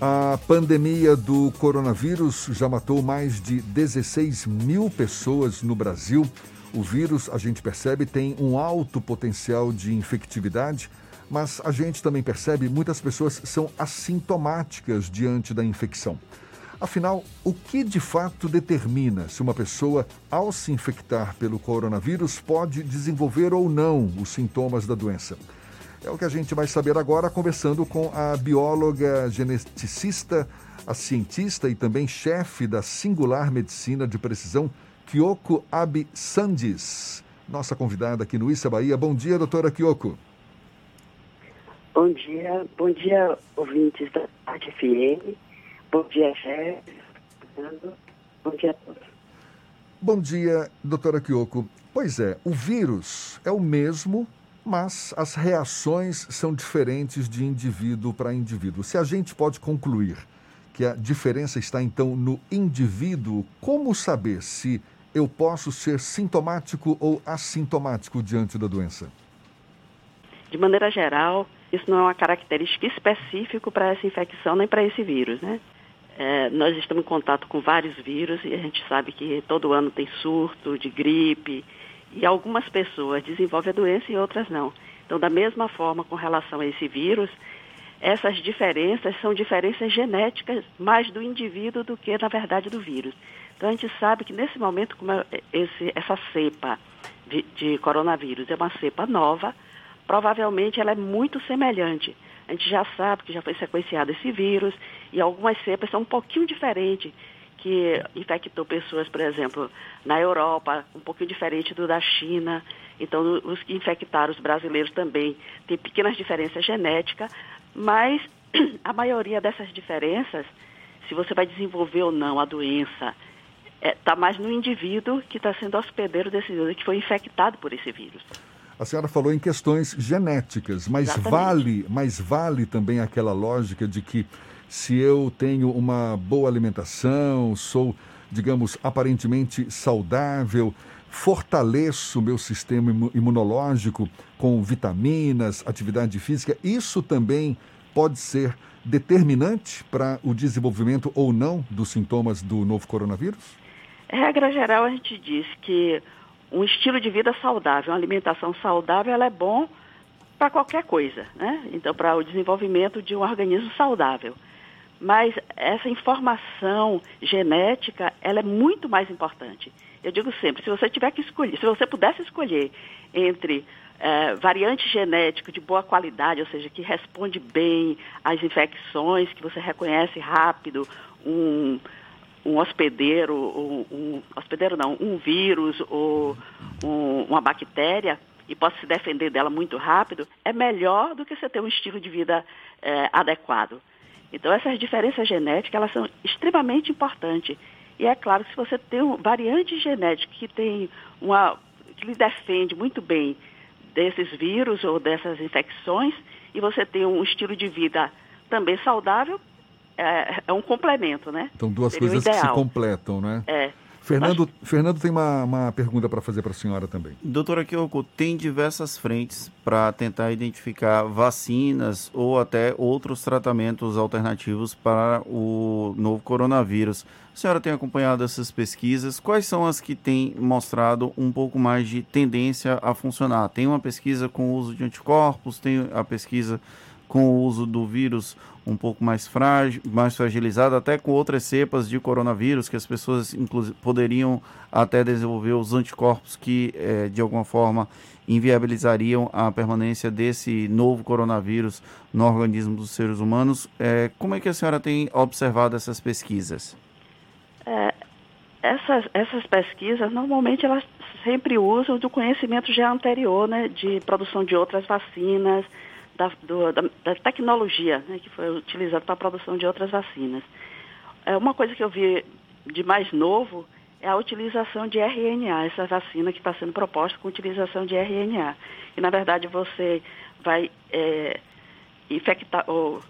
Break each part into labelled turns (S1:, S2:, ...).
S1: A pandemia do coronavírus já matou mais de 16 mil pessoas no Brasil. O vírus, a gente percebe, tem um alto potencial de infectividade, mas a gente também percebe muitas pessoas são assintomáticas diante da infecção. Afinal, o que de fato determina se uma pessoa, ao se infectar pelo coronavírus, pode desenvolver ou não os sintomas da doença? É o que a gente vai saber agora, conversando com a bióloga geneticista, a cientista e também chefe da Singular Medicina de Precisão, Kyoko Abi Sandis, nossa convidada aqui no Issa Bahia. Bom dia, doutora Kyoko.
S2: Bom dia, bom dia, ouvintes da Rádio FM. Bom dia, chefe. Bom dia a todos.
S1: Bom dia, doutora Kyoko. Pois é, o vírus é o mesmo mas as reações são diferentes de indivíduo para indivíduo. Se a gente pode concluir que a diferença está então no indivíduo, como saber se eu posso ser sintomático ou assintomático diante da doença?
S2: De maneira geral, isso não é uma característica específica para essa infecção nem para esse vírus, né? É, nós estamos em contato com vários vírus e a gente sabe que todo ano tem surto de gripe, e algumas pessoas desenvolvem a doença e outras não. Então, da mesma forma, com relação a esse vírus, essas diferenças são diferenças genéticas mais do indivíduo do que, na verdade, do vírus. Então, a gente sabe que nesse momento, como é esse, essa cepa de, de coronavírus é uma cepa nova, provavelmente ela é muito semelhante. A gente já sabe que já foi sequenciado esse vírus e algumas cepas são um pouquinho diferentes que infectou pessoas, por exemplo, na Europa, um pouquinho diferente do da China. Então, os que infectaram os brasileiros também tem pequenas diferenças genéticas, mas a maioria dessas diferenças, se você vai desenvolver ou não a doença, está é, tá mais no indivíduo que está sendo hospedeiro desse vírus, que foi infectado por esse vírus.
S1: A senhora falou em questões genéticas, mas vale, mas vale também aquela lógica de que se eu tenho uma boa alimentação, sou, digamos, aparentemente saudável, fortaleço meu sistema imunológico com vitaminas, atividade física, isso também pode ser determinante para o desenvolvimento ou não dos sintomas do novo coronavírus?
S2: Regra geral, a gente diz que um estilo de vida saudável, uma alimentação saudável, ela é bom para qualquer coisa, né? Então, para o desenvolvimento de um organismo saudável. Mas essa informação genética, ela é muito mais importante. Eu digo sempre, se você tiver que escolher, se você pudesse escolher entre é, variante genético de boa qualidade, ou seja, que responde bem às infecções, que você reconhece rápido, um, um hospedeiro, um, um, hospedeiro não, um vírus ou um, uma bactéria, e possa se defender dela muito rápido, é melhor do que você ter um estilo de vida é, adequado. Então, essas diferenças genéticas, elas são extremamente importantes. E é claro que se você tem um variante genética que tem uma que lhe defende muito bem desses vírus ou dessas infecções, e você tem um estilo de vida também saudável, é, é um complemento, né?
S1: Então, duas Seria coisas que se completam, né?
S2: É.
S1: Fernando, Fernando tem uma, uma pergunta para fazer para a senhora também.
S3: Doutora Kyoko, tem diversas frentes para tentar identificar vacinas ou até outros tratamentos alternativos para o novo coronavírus. A senhora tem acompanhado essas pesquisas? Quais são as que têm mostrado um pouco mais de tendência a funcionar? Tem uma pesquisa com o uso de anticorpos, tem a pesquisa com o uso do vírus um pouco mais frágil, mais fragilizado, até com outras cepas de coronavírus, que as pessoas poderiam até desenvolver os anticorpos que, é, de alguma forma, inviabilizariam a permanência desse novo coronavírus no organismo dos seres humanos. É, como é que a senhora tem observado essas pesquisas?
S2: É, essas, essas pesquisas, normalmente, elas sempre usam do conhecimento já anterior, né, de produção de outras vacinas, da, do, da, da tecnologia né, que foi utilizada para a produção de outras vacinas. É, uma coisa que eu vi de mais novo é a utilização de RNA, essa vacina que está sendo proposta com utilização de RNA. E, na verdade, você vai é, infectar, ou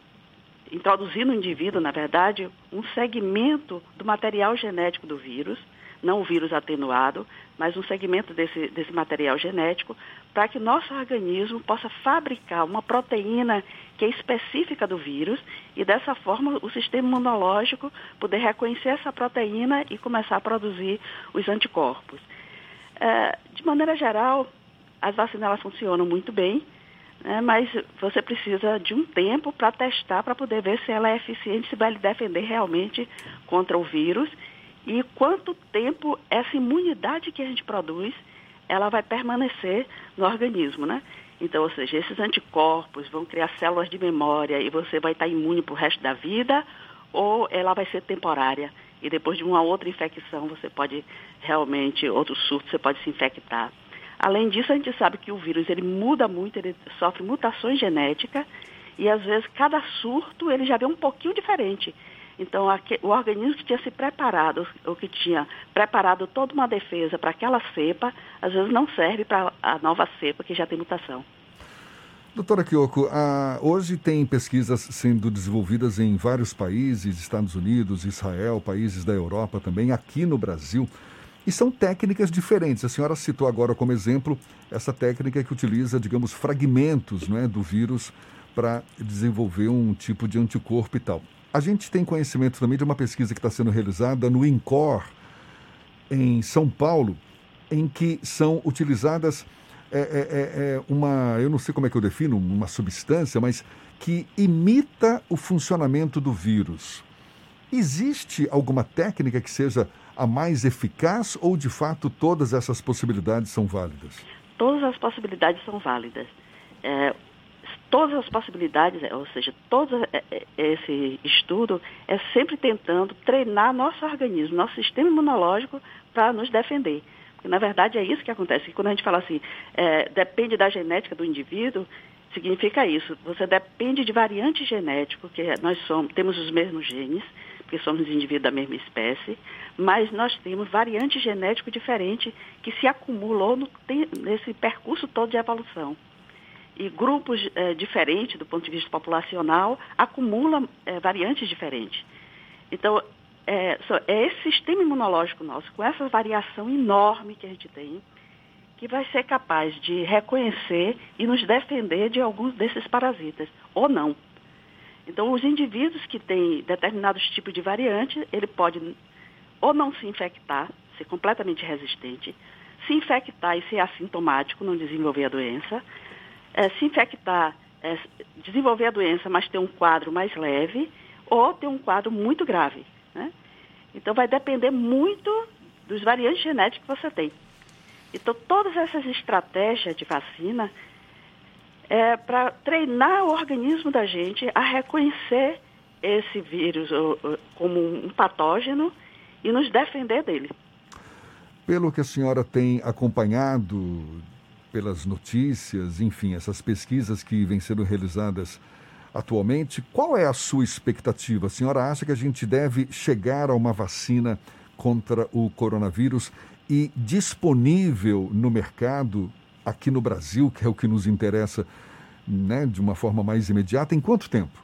S2: introduzir no indivíduo, na verdade, um segmento do material genético do vírus, não o vírus atenuado, mas um segmento desse, desse material genético, para que nosso organismo possa fabricar uma proteína que é específica do vírus e dessa forma o sistema imunológico poder reconhecer essa proteína e começar a produzir os anticorpos. É, de maneira geral, as vacinas funcionam muito bem, né, mas você precisa de um tempo para testar, para poder ver se ela é eficiente, se vai lhe defender realmente contra o vírus e quanto tempo essa imunidade que a gente produz, ela vai permanecer no organismo, né? Então, ou seja, esses anticorpos vão criar células de memória e você vai estar imune para o resto da vida ou ela vai ser temporária e depois de uma outra infecção você pode realmente, outro surto, você pode se infectar. Além disso, a gente sabe que o vírus ele muda muito, ele sofre mutações genéticas e às vezes cada surto ele já vem um pouquinho diferente. Então, o organismo que tinha se preparado, ou que tinha preparado toda uma defesa para aquela cepa, às vezes não serve para a nova cepa que já tem mutação.
S1: Doutora Kyoko, ah, hoje tem pesquisas sendo desenvolvidas em vários países, Estados Unidos, Israel, países da Europa também, aqui no Brasil, e são técnicas diferentes. A senhora citou agora como exemplo essa técnica que utiliza, digamos, fragmentos é, do vírus para desenvolver um tipo de anticorpo e tal. A gente tem conhecimento também de uma pesquisa que está sendo realizada no INCOR, em São Paulo, em que são utilizadas é, é, é, é, uma, eu não sei como é que eu defino, uma substância, mas que imita o funcionamento do vírus. Existe alguma técnica que seja a mais eficaz ou, de fato, todas essas possibilidades são válidas?
S2: Todas as possibilidades são válidas. É, todas as possibilidades, é, ou seja, todo é, é, esse estudo é sempre tentando treinar nosso organismo, nosso sistema imunológico para nos defender. Porque, na verdade, é isso que acontece. Quando a gente fala assim, é, depende da genética do indivíduo, significa isso. Você depende de variante genético, que nós somos, temos os mesmos genes, porque somos indivíduos da mesma espécie, mas nós temos variante genético diferente que se acumulou no, nesse percurso todo de evolução e grupos é, diferentes do ponto de vista populacional acumulam é, variantes diferentes. Então, é, é, esse sistema imunológico nosso, com essa variação enorme que a gente tem, que vai ser capaz de reconhecer e nos defender de alguns desses parasitas, ou não. Então, os indivíduos que têm determinados tipos de variante, ele pode ou não se infectar, ser completamente resistente, se infectar e ser assintomático, não desenvolver a doença, é, se infectar, é, desenvolver a doença, mas ter um quadro mais leve, ou ter um quadro muito grave. Né? Então vai depender muito dos variantes genéticos que você tem. Então todas essas estratégias de vacina é para treinar o organismo da gente a reconhecer esse vírus como um patógeno e nos defender dele.
S1: Pelo que a senhora tem acompanhado pelas notícias, enfim, essas pesquisas que vêm sendo realizadas atualmente, qual é a sua expectativa? A senhora acha que a gente deve chegar a uma vacina contra o coronavírus e disponível no mercado aqui no Brasil, que é o que nos interessa, né, de uma forma mais imediata, em quanto tempo?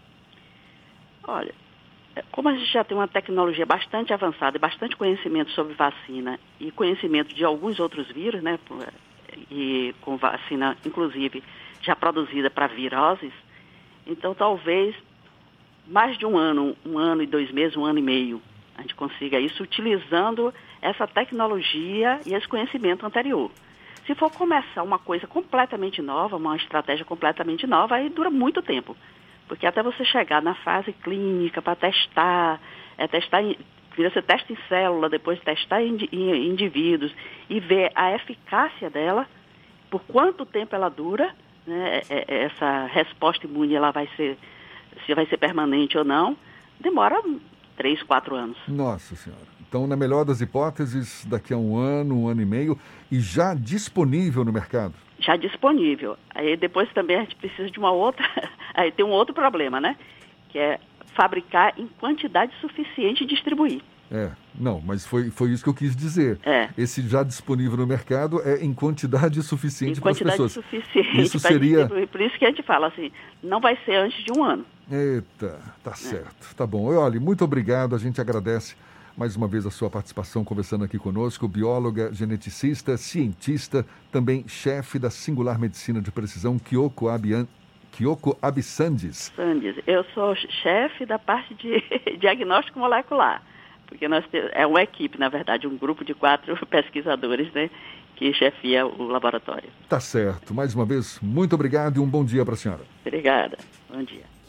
S2: Olha, como a gente já tem uma tecnologia bastante avançada e bastante conhecimento sobre vacina e conhecimento de alguns outros vírus, né, e com vacina, inclusive, já produzida para viroses. Então, talvez mais de um ano, um ano e dois meses, um ano e meio, a gente consiga isso utilizando essa tecnologia e esse conhecimento anterior. Se for começar uma coisa completamente nova, uma estratégia completamente nova, aí dura muito tempo. Porque até você chegar na fase clínica para testar, é testar em, você testa em célula, depois testar em, em indivíduos e ver a eficácia dela, por quanto tempo ela dura, né, é, é, essa resposta imune ela vai ser, se vai ser permanente ou não, demora três, quatro anos.
S1: Nossa Senhora. Então, na melhor das hipóteses, daqui a um ano, um ano e meio, e já disponível no mercado?
S2: Já disponível. Aí depois também a gente precisa de uma outra. Aí tem um outro problema, né? Que é fabricar em quantidade suficiente e distribuir.
S1: É, não, mas foi, foi isso que eu quis dizer.
S2: É.
S1: Esse já disponível no mercado é em quantidade suficiente para as pessoas.
S2: suficiente. Isso seria. Por isso que a gente fala assim, não vai ser antes de um ano.
S1: Eita, tá é. certo. Tá bom. Olha, muito obrigado. A gente agradece mais uma vez a sua participação conversando aqui conosco, bióloga, geneticista, cientista, também chefe da Singular Medicina de Precisão, Kyoko Abian, Kyoko Absandes.
S2: Sandes, eu sou chefe da parte de diagnóstico molecular, porque nós temos, é uma equipe, na verdade, um grupo de quatro pesquisadores, né, que chefia o laboratório.
S1: Tá certo. Mais uma vez, muito obrigado e um bom dia para a senhora.
S2: Obrigada. Bom dia.